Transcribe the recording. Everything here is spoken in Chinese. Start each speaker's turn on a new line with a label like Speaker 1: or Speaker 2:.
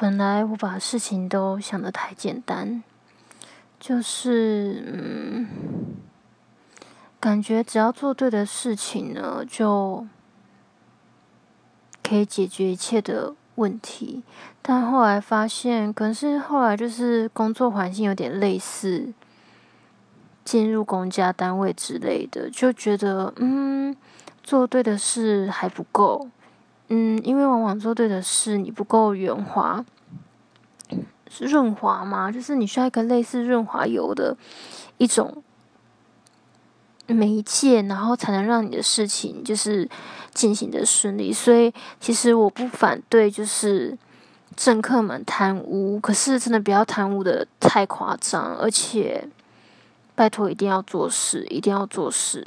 Speaker 1: 本来我把事情都想得太简单，就是嗯，感觉只要做对的事情呢，就可以解决一切的问题。但后来发现，可能是后来就是工作环境有点类似。进入公家单位之类的，就觉得嗯，做对的事还不够，嗯，因为往往做对的事你不够圆滑，是润滑吗？就是你需要一个类似润滑油的一种媒介，然后才能让你的事情就是进行的顺利。所以其实我不反对，就是政客们贪污，可是真的不要贪污的太夸张，而且。拜托，一定要做事，一定要做事。